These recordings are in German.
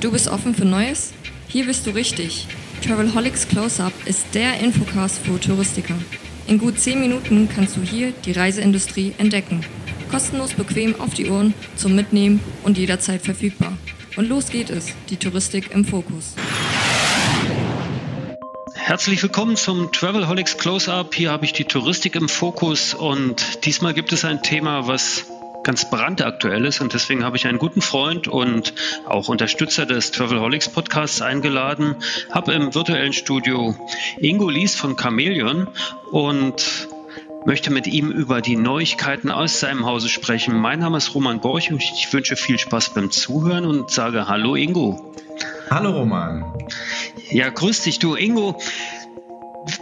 Du bist offen für Neues? Hier bist du richtig. Travelholics Close-Up ist der Infocast für Touristiker. In gut 10 Minuten kannst du hier die Reiseindustrie entdecken. Kostenlos bequem auf die Ohren, zum Mitnehmen und jederzeit verfügbar. Und los geht es, die Touristik im Fokus. Herzlich willkommen zum Travelholics Close-Up. Hier habe ich die Touristik im Fokus und diesmal gibt es ein Thema, was ganz brandaktuell ist und deswegen habe ich einen guten Freund und auch Unterstützer des Travelholics Podcasts eingeladen, habe im virtuellen Studio Ingo Lies von Chameleon und möchte mit ihm über die Neuigkeiten aus seinem Hause sprechen. Mein Name ist Roman Borch und ich wünsche viel Spaß beim Zuhören und sage Hallo Ingo. Hallo Roman. Ja, grüß dich du Ingo.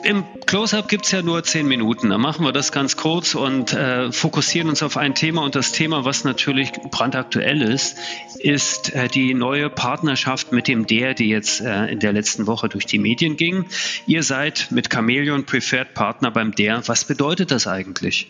Im Close-up gibt es ja nur zehn Minuten. Da machen wir das ganz kurz und äh, fokussieren uns auf ein Thema. Und das Thema, was natürlich brandaktuell ist, ist äh, die neue Partnerschaft mit dem DER, die jetzt äh, in der letzten Woche durch die Medien ging. Ihr seid mit Chameleon Preferred Partner beim DER. Was bedeutet das eigentlich?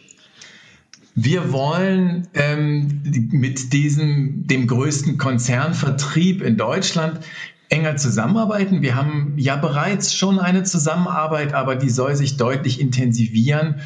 Wir wollen ähm, mit diesem, dem größten Konzernvertrieb in Deutschland enger zusammenarbeiten. Wir haben ja bereits schon eine Zusammenarbeit, aber die soll sich deutlich intensivieren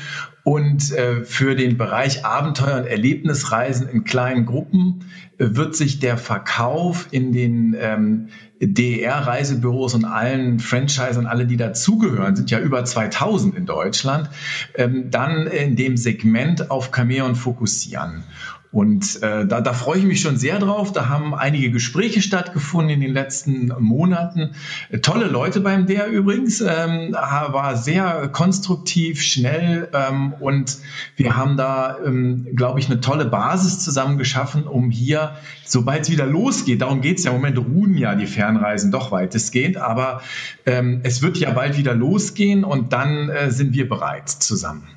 und äh, für den Bereich Abenteuer- und Erlebnisreisen in kleinen Gruppen äh, wird sich der Verkauf in den ähm, DER-Reisebüros und allen Franchisern, alle, die dazugehören, sind ja über 2000 in Deutschland, ähm, dann in dem Segment auf Cameon fokussieren. Und äh, da, da freue ich mich schon sehr drauf. Da haben einige Gespräche stattgefunden in den letzten Monaten. Äh, tolle Leute beim DR übrigens. Ähm, war sehr konstruktiv, schnell ähm, und wir haben da, ähm, glaube ich, eine tolle Basis zusammen geschaffen, um hier, sobald es wieder losgeht, darum geht es ja im Moment, ruhen ja die Fernreisen doch weitestgehend, aber ähm, es wird ja bald wieder losgehen und dann äh, sind wir bereit zusammen.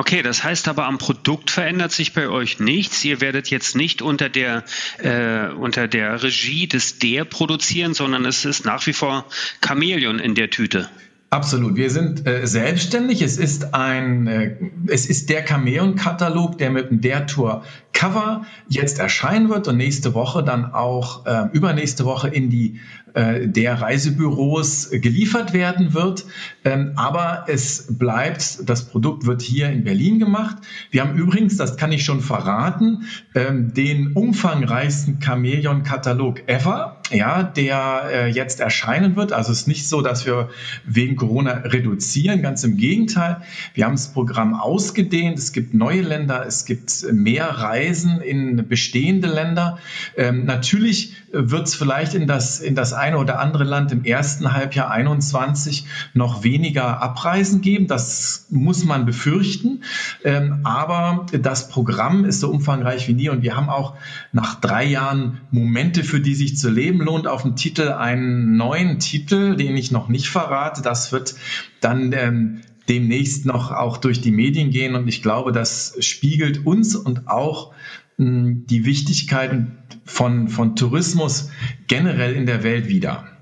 Okay, das heißt aber am Produkt verändert sich bei euch nichts. Ihr werdet jetzt nicht unter der, äh, unter der Regie des der produzieren, sondern es ist nach wie vor Chamäleon in der Tüte. Absolut. Wir sind äh, selbstständig. Es ist ein, äh, es ist der Chamäleon-Katalog, der mit dem der Tour Cover jetzt erscheinen wird und nächste Woche dann auch äh, übernächste Woche in die der Reisebüros geliefert werden wird. Ähm, aber es bleibt, das Produkt wird hier in Berlin gemacht. Wir haben übrigens, das kann ich schon verraten, ähm, den umfangreichsten Chameleon-Katalog ever, ja, der äh, jetzt erscheinen wird. Also es ist nicht so, dass wir wegen Corona reduzieren, ganz im Gegenteil. Wir haben das Programm ausgedehnt. Es gibt neue Länder, es gibt mehr Reisen in bestehende Länder. Ähm, natürlich wird es vielleicht in das, in das eine oder andere Land im ersten Halbjahr 21 noch weniger Abreisen geben. Das muss man befürchten. Ähm, aber das Programm ist so umfangreich wie nie und wir haben auch nach drei Jahren Momente, für die sich zu leben lohnt, auf dem Titel einen neuen Titel, den ich noch nicht verrate. Das wird dann ähm, demnächst noch auch durch die Medien gehen und ich glaube, das spiegelt uns und auch die Wichtigkeit von, von Tourismus generell in der Welt wider.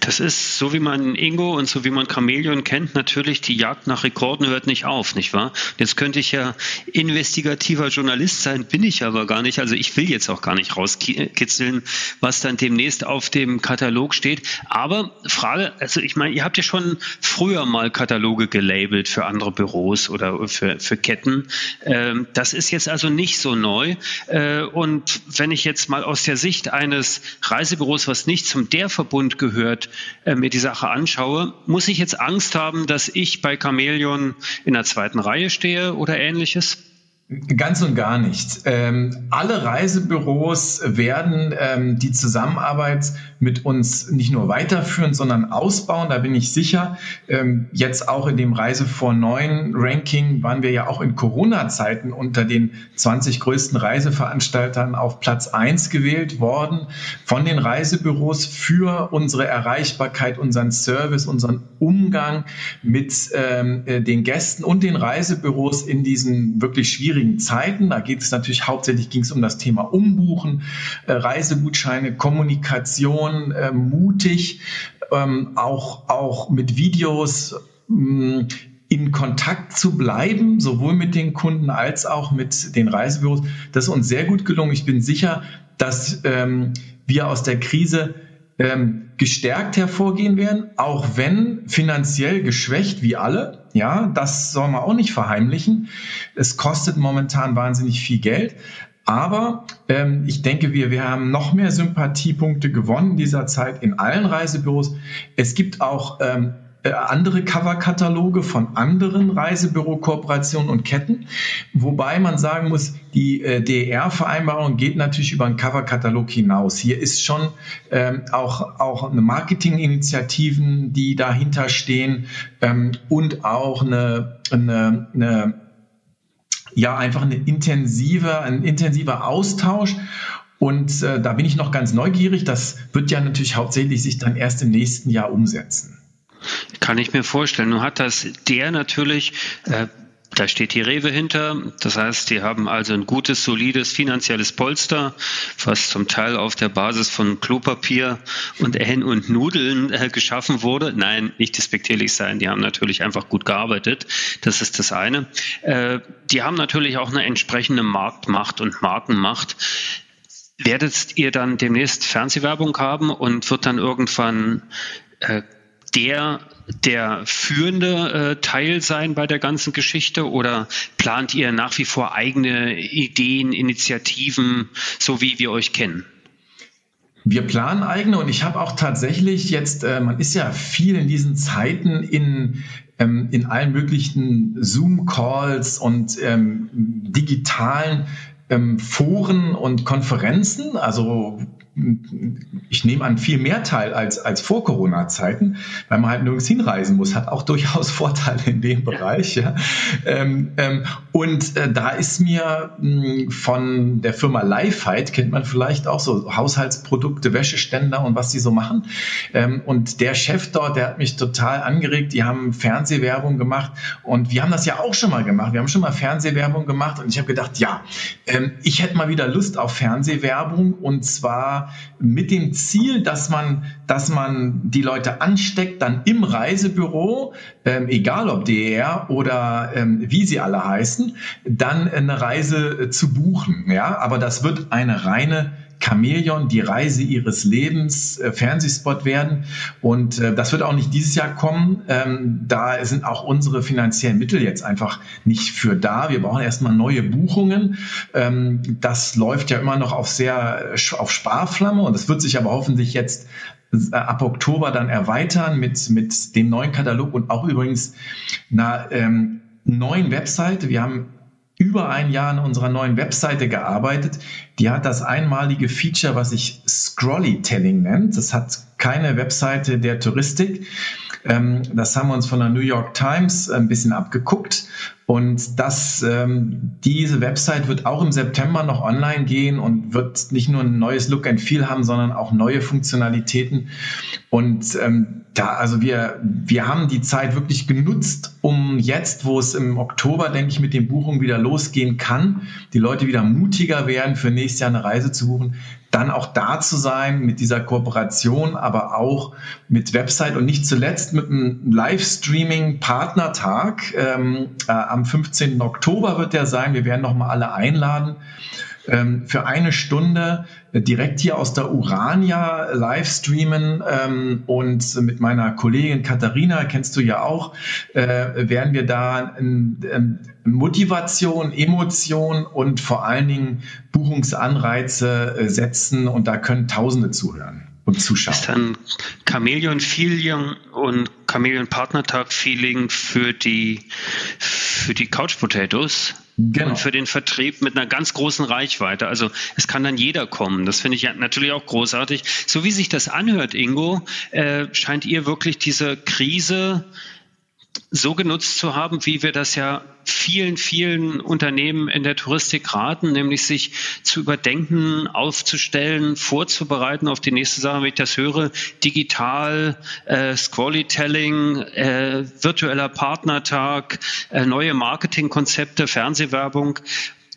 Das ist, so wie man Ingo und so wie man Chameleon kennt, natürlich die Jagd nach Rekorden hört nicht auf, nicht wahr? Jetzt könnte ich ja investigativer Journalist sein, bin ich aber gar nicht. Also ich will jetzt auch gar nicht rauskitzeln, was dann demnächst auf dem Katalog steht. Aber Frage, also ich meine, ihr habt ja schon früher mal Kataloge gelabelt für andere Büros oder für, für Ketten. Ähm, das ist jetzt also nicht so neu. Äh, und wenn ich jetzt mal aus der Sicht eines Reisebüros, was nicht zum der Verbund gehört, äh, mir die Sache anschaue, muss ich jetzt Angst haben, dass ich bei Chameleon in der zweiten Reihe stehe oder ähnliches? Ganz und gar nicht. Ähm, alle Reisebüros werden ähm, die Zusammenarbeit mit uns nicht nur weiterführen, sondern ausbauen. Da bin ich sicher. Ähm, jetzt auch in dem Reise vor neun Ranking waren wir ja auch in Corona-Zeiten unter den 20 größten Reiseveranstaltern auf Platz eins gewählt worden von den Reisebüros für unsere Erreichbarkeit, unseren Service, unseren Umgang mit ähm, äh, den Gästen und den Reisebüros in diesen wirklich schwierigen schwierigen Zeiten. Da geht es natürlich hauptsächlich ging es um das Thema Umbuchen, äh, Reisegutscheine, Kommunikation, äh, mutig, ähm, auch, auch mit Videos mm, in Kontakt zu bleiben, sowohl mit den Kunden als auch mit den Reisebüros. Das ist uns sehr gut gelungen. Ich bin sicher, dass ähm, wir aus der Krise ähm, gestärkt hervorgehen werden, auch wenn finanziell geschwächt wie alle. Ja, das soll man auch nicht verheimlichen. Es kostet momentan wahnsinnig viel Geld. Aber ähm, ich denke, wir, wir haben noch mehr Sympathiepunkte gewonnen in dieser Zeit in allen Reisebüros. Es gibt auch ähm, äh, andere Coverkataloge von anderen Reisebüro-Kooperationen und Ketten. Wobei man sagen muss, die äh, DER-Vereinbarung geht natürlich über einen Coverkatalog hinaus. Hier ist schon ähm, auch, auch eine Marketinginitiativen, die dahinter stehen ähm, und auch eine, eine, eine ja, einfach eine intensive, ein intensiver Austausch. Und äh, da bin ich noch ganz neugierig. Das wird ja natürlich hauptsächlich sich dann erst im nächsten Jahr umsetzen. Kann ich mir vorstellen. Nun hat das der natürlich äh, da steht die Rewe hinter. Das heißt, die haben also ein gutes, solides finanzielles Polster, was zum Teil auf der Basis von Klopapier und Ehen und Nudeln äh, geschaffen wurde. Nein, nicht despektierlich sein. Die haben natürlich einfach gut gearbeitet. Das ist das eine. Äh, die haben natürlich auch eine entsprechende Marktmacht und Markenmacht. Werdet ihr dann demnächst Fernsehwerbung haben und wird dann irgendwann äh, der der führende äh, Teil sein bei der ganzen Geschichte oder plant ihr nach wie vor eigene Ideen, Initiativen, so wie wir euch kennen? Wir planen eigene und ich habe auch tatsächlich jetzt, äh, man ist ja viel in diesen Zeiten in, ähm, in allen möglichen Zoom-Calls und ähm, digitalen ähm, Foren und Konferenzen, also ich nehme an viel mehr teil als, als vor Corona-Zeiten, weil man halt nirgends hinreisen muss, hat auch durchaus Vorteile in dem Bereich. Ja. Ähm, ähm, und äh, da ist mir mh, hm, von der Firma Lifeheit, kennt man vielleicht auch so Haushaltsprodukte, Wäscheständer und was die so machen. Ähm, und der Chef dort, der hat mich total angeregt, die haben Fernsehwerbung gemacht und wir haben das ja auch schon mal gemacht. Wir haben schon mal Fernsehwerbung gemacht und ich habe gedacht, ja, ähm, ich hätte mal wieder Lust auf Fernsehwerbung und zwar mit dem Ziel, dass man, dass man die Leute ansteckt, dann im Reisebüro, ähm, egal ob DER oder ähm, wie sie alle heißen, dann eine Reise äh, zu buchen. Ja, aber das wird eine reine Chamäleon, die Reise ihres Lebens, äh, Fernsehspot werden. Und äh, das wird auch nicht dieses Jahr kommen. Ähm, da sind auch unsere finanziellen Mittel jetzt einfach nicht für da. Wir brauchen erstmal neue Buchungen. Ähm, das läuft ja immer noch auf sehr äh, auf Sparflamme und das wird sich aber hoffentlich jetzt äh, ab Oktober dann erweitern mit, mit dem neuen Katalog und auch übrigens einer ähm, neuen Webseite. Wir haben über ein Jahr an unserer neuen Webseite gearbeitet. Die hat das einmalige Feature, was sich Scrollytelling nennt. Das hat keine Webseite der Touristik. Ähm, das haben wir uns von der New York Times ein bisschen abgeguckt. Und das, ähm, diese Website wird auch im September noch online gehen und wird nicht nur ein neues Look and Feel haben, sondern auch neue Funktionalitäten. Und ähm, da, also wir, wir haben die Zeit wirklich genutzt, um jetzt, wo es im Oktober, denke ich, mit den Buchungen wieder losgehen kann, die Leute wieder mutiger werden, für nächstes Jahr eine Reise zu buchen, dann auch da zu sein mit dieser Kooperation, aber auch mit Website und nicht zuletzt mit einem Livestreaming-Partnertag. Ähm, äh, am 15. Oktober wird der sein. Wir werden nochmal alle einladen ähm, für eine Stunde direkt hier aus der Urania live streamen ähm, und mit meiner Kollegin Katharina, kennst du ja auch, äh, werden wir da ähm, Motivation, Emotion und vor allen Dingen Buchungsanreize äh, setzen und da können Tausende zuhören und zuschauen. Ist dann Chameleon Feeling und Chameleon Partnertag Feeling für die für die Couch Potatoes genau. und für den Vertrieb mit einer ganz großen Reichweite. Also es kann dann jeder kommen. Das finde ich natürlich auch großartig. So wie sich das anhört, Ingo, äh, scheint ihr wirklich diese Krise so genutzt zu haben, wie wir das ja vielen, vielen Unternehmen in der Touristik raten, nämlich sich zu überdenken, aufzustellen, vorzubereiten auf die nächste Sache, wenn ich das höre, digital, äh, Squality-Telling, äh, virtueller Partnertag, äh, neue Marketingkonzepte, Fernsehwerbung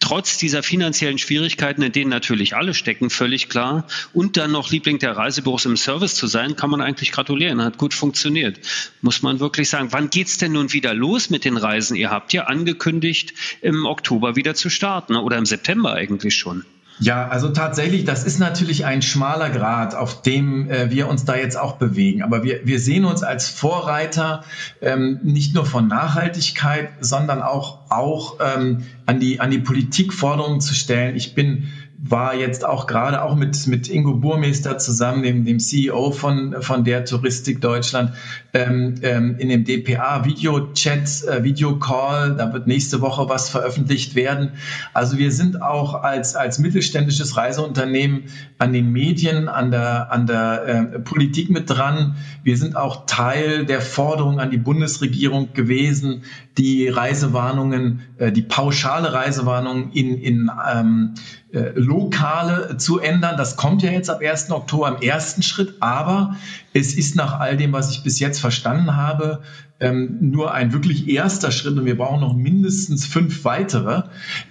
trotz dieser finanziellen Schwierigkeiten, in denen natürlich alle stecken, völlig klar, und dann noch Liebling der Reisebüros im Service zu sein, kann man eigentlich gratulieren. Hat gut funktioniert. Muss man wirklich sagen. Wann geht's denn nun wieder los mit den Reisen? Ihr habt ja angekündigt, im Oktober wieder zu starten oder im September eigentlich schon. Ja, also tatsächlich, das ist natürlich ein schmaler Grad, auf dem äh, wir uns da jetzt auch bewegen. Aber wir, wir sehen uns als Vorreiter ähm, nicht nur von Nachhaltigkeit, sondern auch, auch ähm, an, die, an die Politik Forderungen zu stellen. Ich bin war jetzt auch gerade auch mit, mit Ingo Burmeister zusammen, dem, dem CEO von, von der Touristik Deutschland, ähm, ähm, in dem DPA Video-Chat, äh, Video-Call. Da wird nächste Woche was veröffentlicht werden. Also wir sind auch als, als mittelständisches Reiseunternehmen an den Medien, an der, an der äh, Politik mit dran. Wir sind auch Teil der Forderung an die Bundesregierung gewesen, die Reisewarnungen, äh, die pauschale Reisewarnung in, in ähm, äh, Lokale zu ändern. Das kommt ja jetzt ab 1. Oktober im ersten Schritt, aber es ist nach all dem, was ich bis jetzt verstanden habe, ähm, nur ein wirklich erster Schritt und wir brauchen noch mindestens fünf weitere,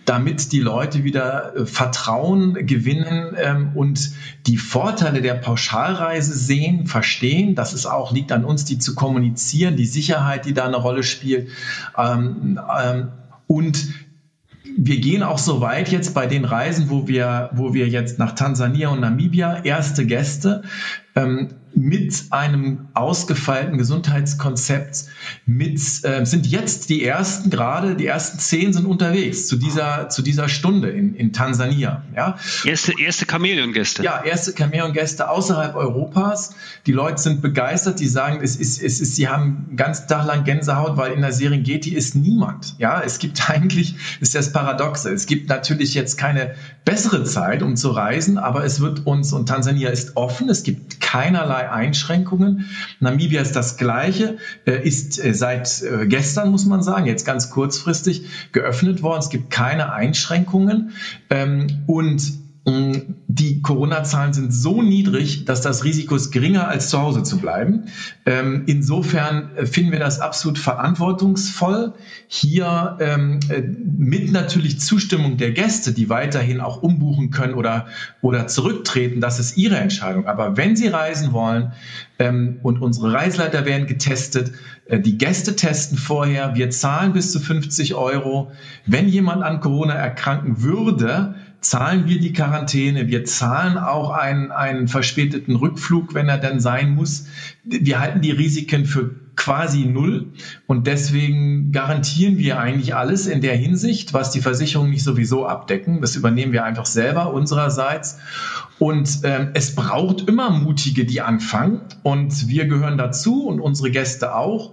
damit die Leute wieder äh, Vertrauen gewinnen ähm, und die Vorteile der Pauschalreise sehen, verstehen. Das ist auch, liegt an uns, die zu kommunizieren, die Sicherheit, die da eine Rolle spielt. Ähm, und wir gehen auch so weit jetzt bei den Reisen, wo wir, wo wir jetzt nach Tansania und Namibia erste Gäste. Ähm, mit einem ausgefeilten Gesundheitskonzept mit äh, sind jetzt die ersten gerade die ersten zehn sind unterwegs zu dieser zu dieser Stunde in, in Tansania ja. Erste erste Chamäleon-Gäste. Ja erste Chamäleon-Gäste außerhalb Europas. Die Leute sind begeistert die sagen es ist es ist sie haben einen ganzen Tag lang Gänsehaut weil in der Serengeti ist niemand ja. Es gibt eigentlich ist das Paradoxe. Es gibt natürlich jetzt keine bessere Zeit um zu reisen aber es wird uns und Tansania ist offen es gibt keinerlei Einschränkungen. Namibia ist das Gleiche, äh, ist äh, seit äh, gestern, muss man sagen, jetzt ganz kurzfristig geöffnet worden. Es gibt keine Einschränkungen. Ähm, und die Corona-Zahlen sind so niedrig, dass das Risiko ist geringer, als zu Hause zu bleiben. Ähm, insofern äh, finden wir das absolut verantwortungsvoll, hier ähm, äh, mit natürlich Zustimmung der Gäste, die weiterhin auch umbuchen können oder, oder zurücktreten, das ist ihre Entscheidung. Aber wenn sie reisen wollen ähm, und unsere Reiseleiter werden getestet, äh, die Gäste testen vorher, wir zahlen bis zu 50 Euro. Wenn jemand an Corona erkranken würde, zahlen wir die Quarantäne, wir zahlen auch einen, einen verspäteten Rückflug, wenn er denn sein muss. Wir halten die Risiken für quasi null und deswegen garantieren wir eigentlich alles in der Hinsicht, was die Versicherungen nicht sowieso abdecken. Das übernehmen wir einfach selber unsererseits. Und ähm, es braucht immer Mutige, die anfangen und wir gehören dazu und unsere Gäste auch.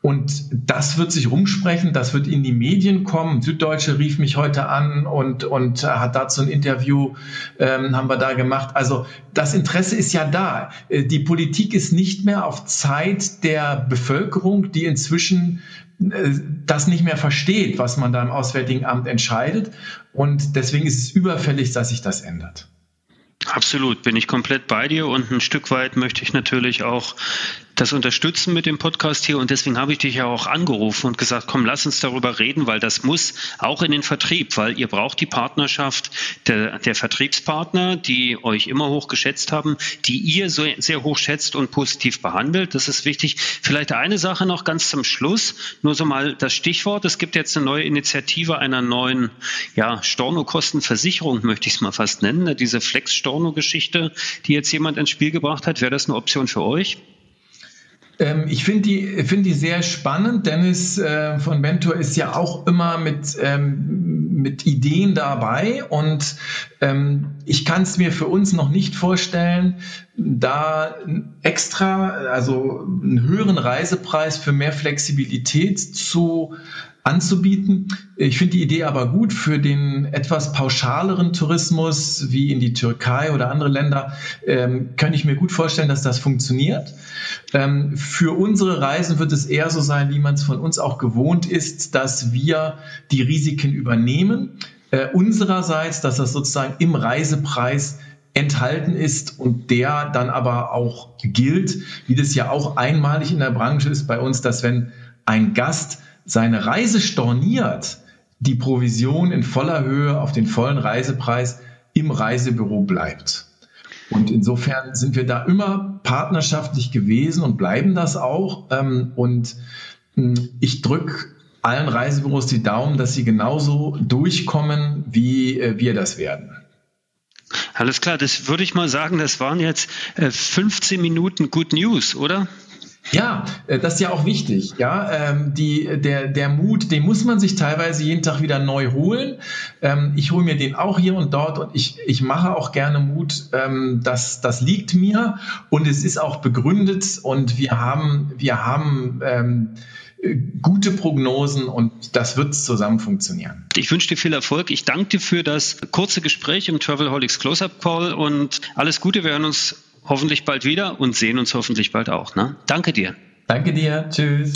Und das wird sich rumsprechen, das wird in die Medien kommen. Süddeutsche rief mich heute an und, und hat dazu ein Interview, ähm, haben wir da gemacht. Also das Interesse ist ja da. Äh, die Politik ist nicht mehr auf Zeit der Bevölkerung, die inzwischen äh, das nicht mehr versteht, was man da im Auswärtigen Amt entscheidet. Und deswegen ist es überfällig, dass sich das ändert. Absolut, bin ich komplett bei dir und ein Stück weit möchte ich natürlich auch das unterstützen mit dem Podcast hier und deswegen habe ich dich ja auch angerufen und gesagt, komm, lass uns darüber reden, weil das muss auch in den Vertrieb, weil ihr braucht die Partnerschaft der, der Vertriebspartner, die euch immer hoch geschätzt haben, die ihr so sehr hoch schätzt und positiv behandelt. Das ist wichtig. Vielleicht eine Sache noch ganz zum Schluss, nur so mal das Stichwort. Es gibt jetzt eine neue Initiative einer neuen ja, Stornokostenversicherung, möchte ich es mal fast nennen. Diese Flex-Storno-Geschichte, die jetzt jemand ins Spiel gebracht hat. Wäre das eine Option für euch? Ähm, ich finde die, find die sehr spannend. Dennis äh, von Mentor ist ja auch immer mit, ähm, mit Ideen dabei und ähm, ich kann es mir für uns noch nicht vorstellen, da extra, also einen höheren Reisepreis für mehr Flexibilität zu anzubieten. Ich finde die Idee aber gut für den etwas pauschaleren Tourismus wie in die Türkei oder andere Länder. Ähm, kann ich mir gut vorstellen, dass das funktioniert. Ähm, für unsere Reisen wird es eher so sein, wie man es von uns auch gewohnt ist, dass wir die Risiken übernehmen. Äh, unsererseits, dass das sozusagen im Reisepreis enthalten ist und der dann aber auch gilt, wie das ja auch einmalig in der Branche ist bei uns, dass wenn ein Gast seine Reise storniert, die Provision in voller Höhe auf den vollen Reisepreis im Reisebüro bleibt. Und insofern sind wir da immer partnerschaftlich gewesen und bleiben das auch. Ähm, und hm, ich drücke allen Reisebüros die Daumen, dass sie genauso durchkommen, wie äh, wir das werden. Alles klar, das würde ich mal sagen, das waren jetzt 15 äh, Minuten Good News, oder? Ja, äh, das ist ja auch wichtig. Ja, ähm, die, der, der Mut, den muss man sich teilweise jeden Tag wieder neu holen. Ähm, ich hole mir den auch hier und dort und ich, ich mache auch gerne Mut. Ähm, das, das liegt mir und es ist auch begründet und wir haben, wir haben ähm, gute Prognosen und das wird zusammen funktionieren. Ich wünsche dir viel Erfolg. Ich danke dir für das kurze Gespräch im Travelholics Close-Up Call und alles Gute. Wir hören uns hoffentlich bald wieder und sehen uns hoffentlich bald auch. Ne? Danke dir. Danke dir. Tschüss.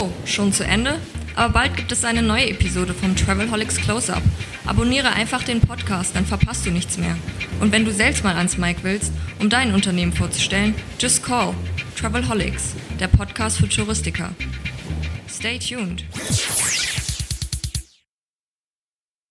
Oh, schon zu Ende? Aber bald gibt es eine neue Episode vom Travelholics Close-Up. Abonniere einfach den Podcast, dann verpasst du nichts mehr. Und wenn du selbst mal ans Mic willst, um dein Unternehmen vorzustellen, just call Travelholics, der Podcast für Touristiker. Stay tuned.